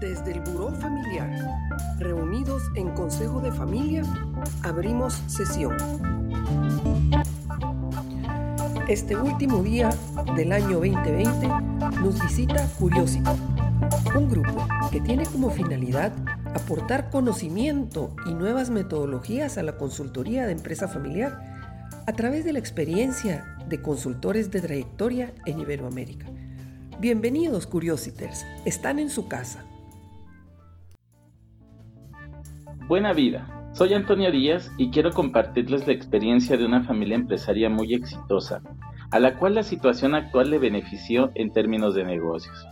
Desde el Buró Familiar, reunidos en Consejo de Familia, abrimos sesión. Este último día del año 2020 nos visita Curiosity, un grupo que tiene como finalidad aportar conocimiento y nuevas metodologías a la consultoría de empresa familiar a través de la experiencia de consultores de trayectoria en Iberoamérica. Bienvenidos Curiositers, están en su casa. Buena vida, soy Antonio Díaz y quiero compartirles la experiencia de una familia empresaria muy exitosa, a la cual la situación actual le benefició en términos de negocios,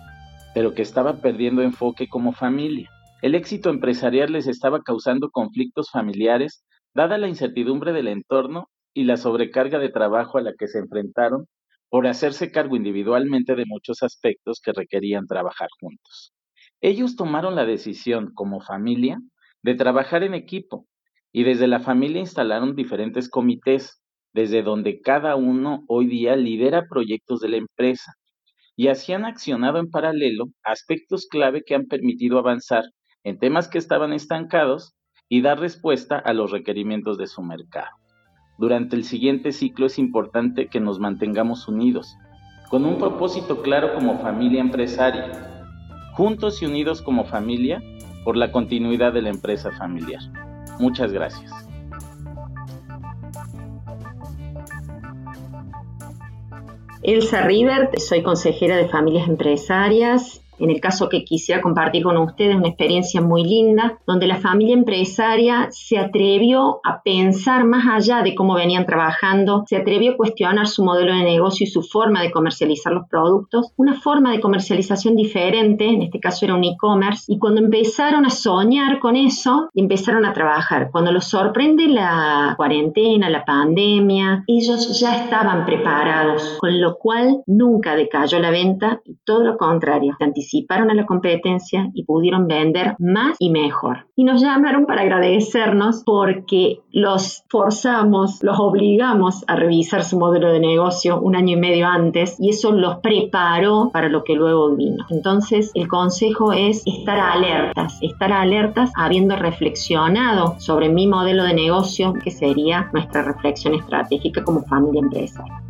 pero que estaba perdiendo enfoque como familia. El éxito empresarial les estaba causando conflictos familiares, dada la incertidumbre del entorno y la sobrecarga de trabajo a la que se enfrentaron por hacerse cargo individualmente de muchos aspectos que requerían trabajar juntos. Ellos tomaron la decisión como familia de trabajar en equipo y desde la familia instalaron diferentes comités, desde donde cada uno hoy día lidera proyectos de la empresa y así han accionado en paralelo aspectos clave que han permitido avanzar en temas que estaban estancados y dar respuesta a los requerimientos de su mercado. Durante el siguiente ciclo es importante que nos mantengamos unidos, con un propósito claro como familia empresaria, juntos y unidos como familia por la continuidad de la empresa familiar. Muchas gracias. Elsa River, soy consejera de familias empresarias en el caso que quisiera compartir con ustedes, una experiencia muy linda, donde la familia empresaria se atrevió a pensar más allá de cómo venían trabajando, se atrevió a cuestionar su modelo de negocio y su forma de comercializar los productos, una forma de comercialización diferente, en este caso era un e-commerce, y cuando empezaron a soñar con eso, empezaron a trabajar. Cuando los sorprende la cuarentena, la pandemia, ellos ya estaban preparados, con lo cual nunca decayó la venta y todo lo contrario, participaron a la competencia y pudieron vender más y mejor. Y nos llamaron para agradecernos porque los forzamos, los obligamos a revisar su modelo de negocio un año y medio antes y eso los preparó para lo que luego vino. Entonces, el consejo es estar alertas, estar alertas habiendo reflexionado sobre mi modelo de negocio, que sería nuestra reflexión estratégica como familia empresaria.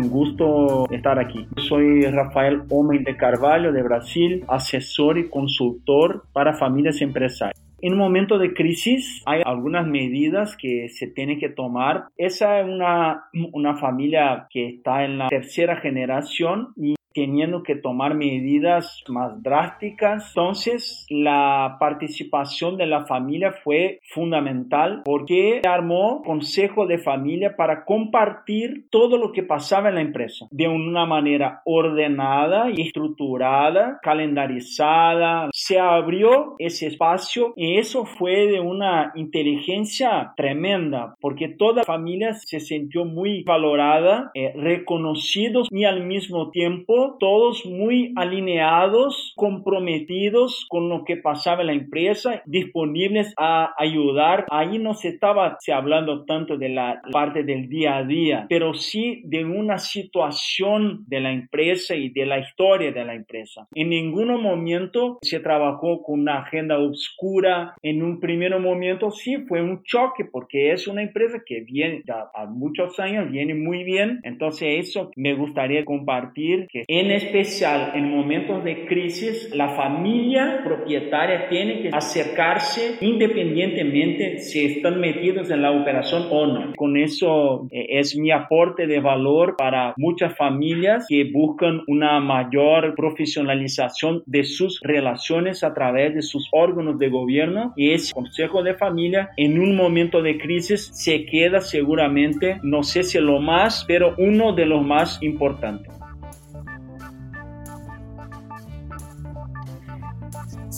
Un gusto estar aquí. Soy Rafael Homem de Carvalho, de Brasil, asesor y consultor para familias empresarias. En un momento de crisis hay algunas medidas que se tienen que tomar. Esa es una, una familia que está en la tercera generación y teniendo que tomar medidas más drásticas. Entonces, la participación de la familia fue fundamental porque armó consejo de familia para compartir todo lo que pasaba en la empresa de una manera ordenada y estructurada, calendarizada. Se abrió ese espacio y eso fue de una inteligencia tremenda porque toda familia se sintió muy valorada, eh, reconocidos y al mismo tiempo todos muy alineados, comprometidos con lo que pasaba en la empresa, disponibles a ayudar. Ahí no se estaba hablando tanto de la parte del día a día, pero sí de una situación de la empresa y de la historia de la empresa. En ningún momento se trabajó con una agenda oscura. En un primer momento sí fue un choque porque es una empresa que viene a muchos años, viene muy bien. Entonces eso me gustaría compartir que en especial en momentos de crisis, la familia propietaria tiene que acercarse independientemente si están metidos en la operación o no. Con eso eh, es mi aporte de valor para muchas familias que buscan una mayor profesionalización de sus relaciones a través de sus órganos de gobierno y ese consejo de familia en un momento de crisis se queda seguramente, no sé si lo más, pero uno de los más importantes.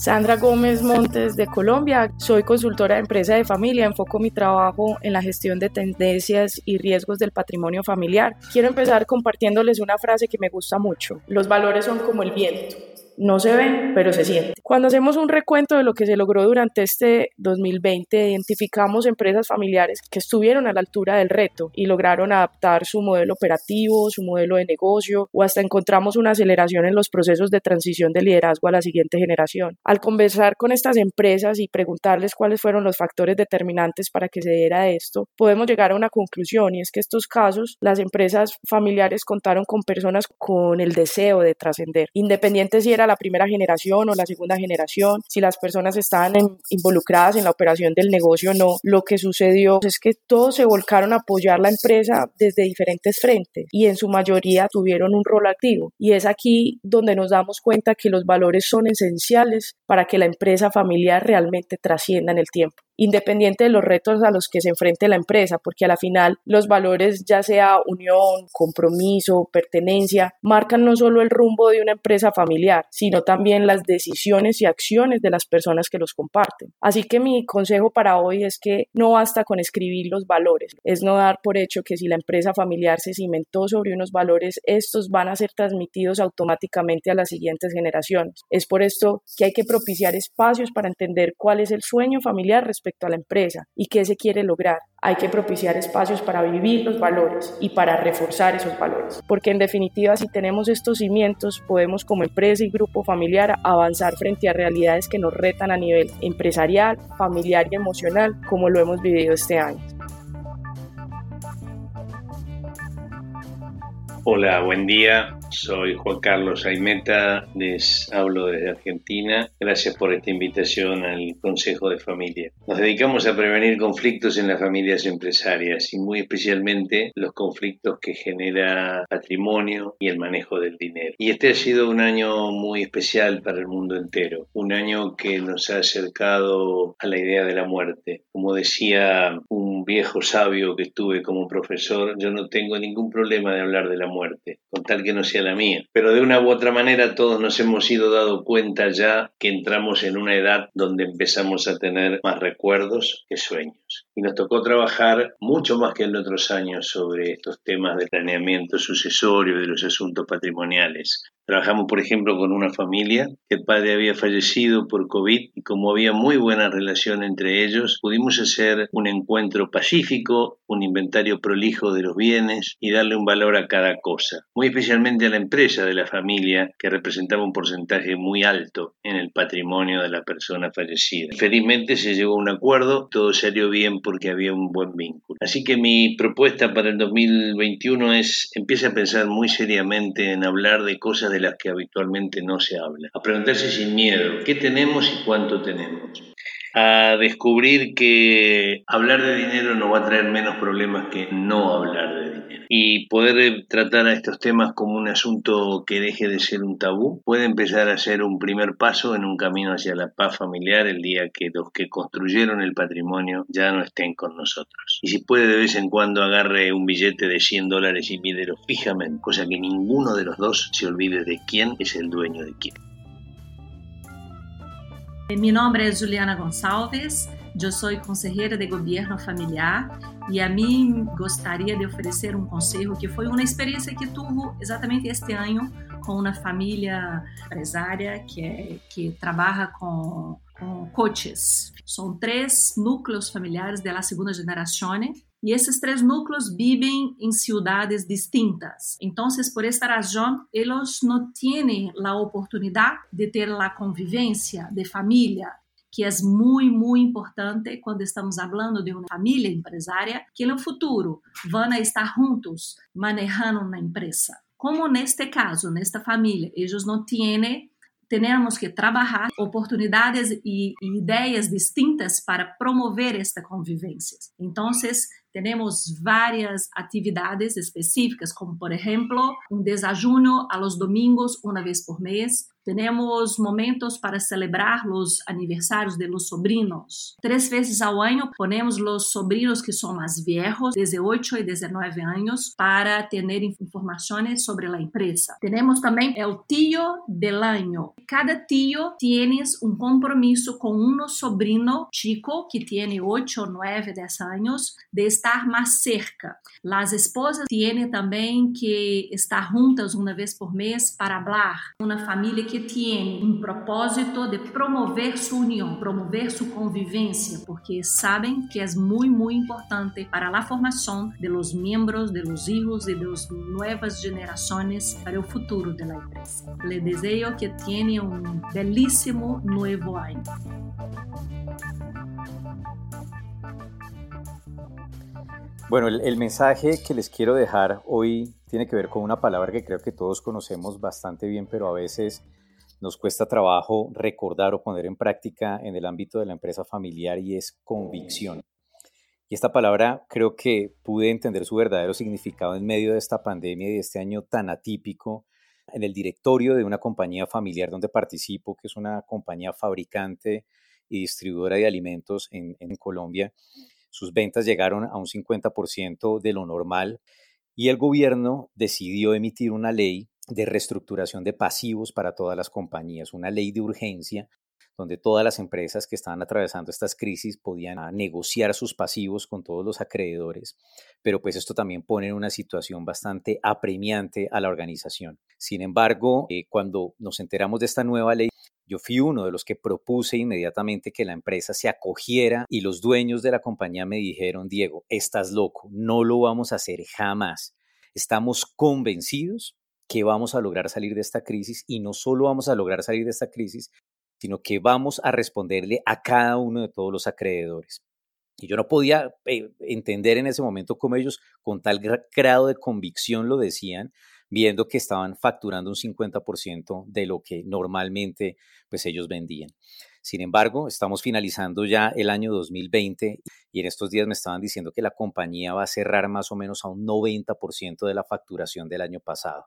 Sandra Gómez Montes de Colombia. Soy consultora de empresa de familia. Enfoco mi trabajo en la gestión de tendencias y riesgos del patrimonio familiar. Quiero empezar compartiéndoles una frase que me gusta mucho. Los valores son como el viento. No se ven, pero se sienten. Cuando hacemos un recuento de lo que se logró durante este 2020, identificamos empresas familiares que estuvieron a la altura del reto y lograron adaptar su modelo operativo, su modelo de negocio o hasta encontramos una aceleración en los procesos de transición de liderazgo a la siguiente generación. Al conversar con estas empresas y preguntarles cuáles fueron los factores determinantes para que se diera esto, podemos llegar a una conclusión y es que estos casos, las empresas familiares contaron con personas con el deseo de trascender, independiente si era la primera generación o la segunda generación, si las personas estaban involucradas en la operación del negocio o no, lo que sucedió es que todos se volcaron a apoyar la empresa desde diferentes frentes y en su mayoría tuvieron un rol activo. Y es aquí donde nos damos cuenta que los valores son esenciales para que la empresa familiar realmente trascienda en el tiempo independiente de los retos a los que se enfrente la empresa, porque a la final los valores, ya sea unión, compromiso, pertenencia, marcan no solo el rumbo de una empresa familiar, sino también las decisiones y acciones de las personas que los comparten. Así que mi consejo para hoy es que no basta con escribir los valores, es no dar por hecho que si la empresa familiar se cimentó sobre unos valores, estos van a ser transmitidos automáticamente a las siguientes generaciones. Es por esto que hay que propiciar espacios para entender cuál es el sueño familiar respecto a la empresa y qué se quiere lograr. Hay que propiciar espacios para vivir los valores y para reforzar esos valores, porque en definitiva si tenemos estos cimientos podemos como empresa y grupo familiar avanzar frente a realidades que nos retan a nivel empresarial, familiar y emocional como lo hemos vivido este año. Hola, buen día. Soy Juan Carlos Aimeta, les hablo desde Argentina. Gracias por esta invitación al Consejo de Familia. Nos dedicamos a prevenir conflictos en las familias empresarias y muy especialmente los conflictos que genera patrimonio y el manejo del dinero. Y este ha sido un año muy especial para el mundo entero, un año que nos ha acercado a la idea de la muerte. Como decía un viejo sabio que estuve como profesor, yo no tengo ningún problema de hablar de la muerte, con tal que no sea la mía. Pero de una u otra manera todos nos hemos ido dado cuenta ya que entramos en una edad donde empezamos a tener más recuerdos que sueños. Y nos tocó trabajar mucho más que en otros años sobre estos temas de planeamiento sucesorio de los asuntos patrimoniales. Trabajamos, por ejemplo, con una familia que el padre había fallecido por COVID y como había muy buena relación entre ellos, pudimos hacer un encuentro pacífico, un inventario prolijo de los bienes y darle un valor a cada cosa, muy especialmente a la empresa de la familia que representaba un porcentaje muy alto en el patrimonio de la persona fallecida. Felizmente se llegó a un acuerdo, todo salió bien porque había un buen vínculo. Así que mi propuesta para el 2021 es empiece a pensar muy seriamente en hablar de cosas de las que habitualmente no se habla. A preguntarse sin miedo, ¿qué tenemos y cuánto tenemos? A descubrir que hablar de dinero no va a traer menos problemas que no hablar de dinero. Y poder tratar a estos temas como un asunto que deje de ser un tabú puede empezar a ser un primer paso en un camino hacia la paz familiar el día que los que construyeron el patrimonio ya no estén con nosotros. Y si puede de vez en cuando agarre un billete de 100 dólares y mídelo fijamente, cosa que ninguno de los dos se olvide de quién es el dueño de quién. Mi nombre es Juliana Gonçalves, eu sou conselheira de governo familiar e a mim gostaria de oferecer um conselho que foi uma experiência que tive exatamente este ano com uma família empresária que, que trabalha com, com. São três núcleos familiares da segunda geração e esses três núcleos vivem em cidades distintas. Então, por esta razão, eles não têm a oportunidade de ter a convivência de família, que é muito, muito importante quando estamos falando de uma família empresária, que no futuro vão estar juntos manejando uma empresa. Como neste caso, nesta família, eles não têm temos que trabalhar oportunidades e, e ideias distintas para promover esta convivência. Então, temos várias atividades específicas, como, por exemplo, um desajuno a los domingos, uma vez por mês, Temos momentos para celebrar os aniversários de los sobrinos. Três vezes ao ano ponemos os sobrinos que são mais viejos, 18 e 19 anos, para ter informações sobre a empresa. Temos também o tio del año. Cada tio tem um compromisso com um sobrino chico que tem 8, 9, 10 anos de estar más cerca. Las esposas tienen también que estar juntas una vez por mes para hablar. Una familia que tiene un propósito de promover su unión, promover su convivencia, porque saben que es muy, muy importante para la formación de los miembros, de los hijos y de las nuevas generaciones para el futuro de la empresa. Le deseo que tiene un belísimo nuevo año. Bueno, el, mensaje que les quiero dejar hoy tiene que ver con una palabra que creo que todos conocemos bastante bien, pero a veces nos cuesta trabajo recordar o poner en práctica en el ámbito de la empresa familiar y es convicción. Y esta palabra creo que pude entender su verdadero significado en medio de esta pandemia y de este año tan atípico en el directorio de una compañía familiar donde participo, que es una compañía fabricante y distribuidora de alimentos en, en Colombia sus ventas llegaron a un 50% de lo normal y el gobierno decidió emitir una ley de reestructuración de pasivos para todas las compañías, una ley de urgencia donde todas las empresas que estaban atravesando estas crisis podían negociar sus pasivos con todos los acreedores, pero pues esto también pone en una situación bastante apremiante a la organización. Sin embargo, eh, cuando nos enteramos de esta nueva ley, yo fui uno de los que propuse inmediatamente que la empresa se acogiera y los dueños de la compañía me dijeron, Diego, estás loco, no lo vamos a hacer jamás. Estamos convencidos que vamos a lograr salir de esta crisis y no solo vamos a lograr salir de esta crisis, sino que vamos a responderle a cada uno de todos los acreedores. Y yo no podía eh, entender en ese momento cómo ellos con tal grado de convicción lo decían, viendo que estaban facturando un 50% de lo que normalmente pues ellos vendían. Sin embargo, estamos finalizando ya el año 2020 y en estos días me estaban diciendo que la compañía va a cerrar más o menos a un 90% de la facturación del año pasado.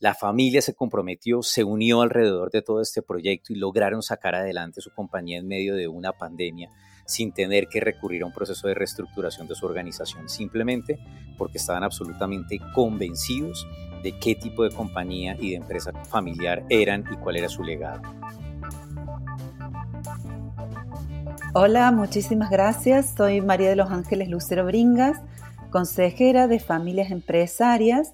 La familia se comprometió, se unió alrededor de todo este proyecto y lograron sacar adelante su compañía en medio de una pandemia sin tener que recurrir a un proceso de reestructuración de su organización, simplemente porque estaban absolutamente convencidos de qué tipo de compañía y de empresa familiar eran y cuál era su legado. Hola, muchísimas gracias. Soy María de los Ángeles Lucero Bringas, consejera de familias empresarias.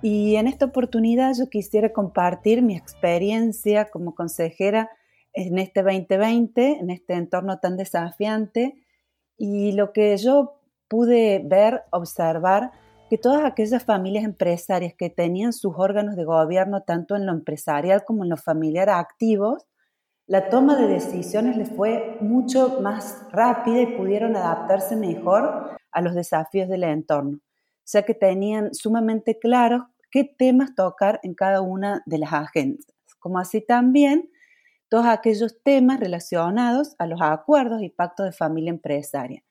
Y en esta oportunidad yo quisiera compartir mi experiencia como consejera en este 2020, en este entorno tan desafiante, y lo que yo pude ver, observar, que todas aquellas familias empresarias que tenían sus órganos de gobierno, tanto en lo empresarial como en lo familiar activos, la toma de decisiones les fue mucho más rápida y pudieron adaptarse mejor a los desafíos del entorno, ya que tenían sumamente claros qué temas tocar en cada una de las agendas, como así también todos aquellos temas relacionados a los acuerdos y pactos de familia empresaria.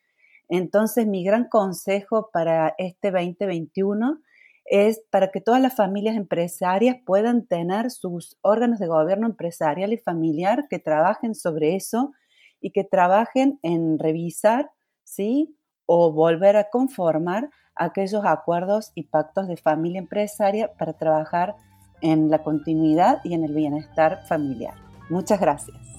Entonces, mi gran consejo para este 2021 es para que todas las familias empresarias puedan tener sus órganos de gobierno empresarial y familiar que trabajen sobre eso y que trabajen en revisar, ¿sí? O volver a conformar aquellos acuerdos y pactos de familia empresaria para trabajar en la continuidad y en el bienestar familiar. Muchas gracias.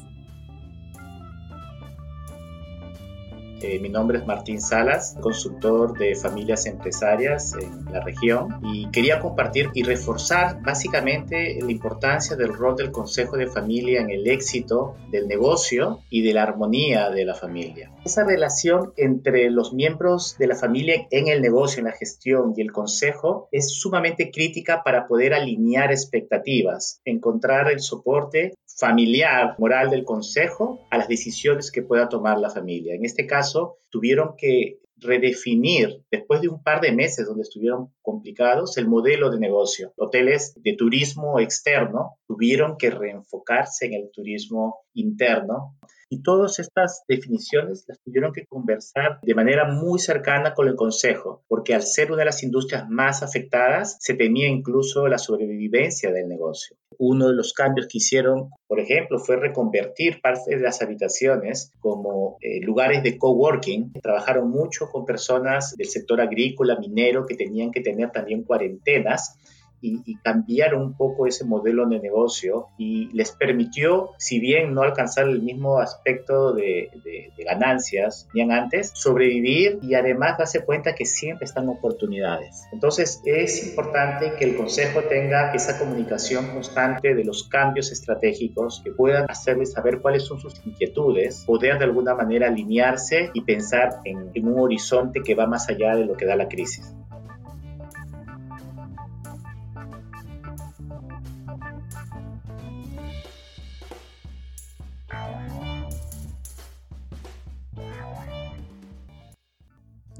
Eh, mi nombre es Martín Salas, consultor de familias empresarias en la región y quería compartir y reforzar básicamente la importancia del rol del Consejo de Familia en el éxito del negocio y de la armonía de la familia. Esa relación entre los miembros de la familia en el negocio, en la gestión y el consejo es sumamente crítica para poder alinear expectativas, encontrar el soporte familiar, moral del consejo a las decisiones que pueda tomar la familia. En este caso, tuvieron que redefinir, después de un par de meses donde estuvieron complicados, el modelo de negocio. Hoteles de turismo externo tuvieron que reenfocarse en el turismo interno y todas estas definiciones las tuvieron que conversar de manera muy cercana con el Consejo, porque al ser una de las industrias más afectadas, se temía incluso la sobrevivencia del negocio. Uno de los cambios que hicieron, por ejemplo, fue reconvertir parte de las habitaciones como eh, lugares de coworking. Trabajaron mucho con personas del sector agrícola, minero, que tenían que tener también cuarentenas y, y cambiaron un poco ese modelo de negocio y les permitió, si bien no alcanzar el mismo aspecto de, de, de ganancias ni antes, sobrevivir y además darse cuenta que siempre están oportunidades. Entonces es importante que el consejo tenga esa comunicación constante de los cambios estratégicos que puedan hacerles saber cuáles son sus inquietudes, poder de alguna manera alinearse y pensar en, en un horizonte que va más allá de lo que da la crisis.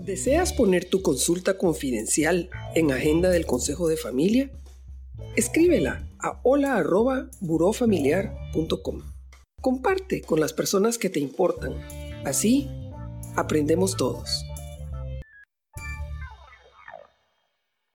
¿Deseas poner tu consulta confidencial en agenda del Consejo de Familia? Escríbela a hola.burofamiliar.com. Comparte con las personas que te importan. Así aprendemos todos.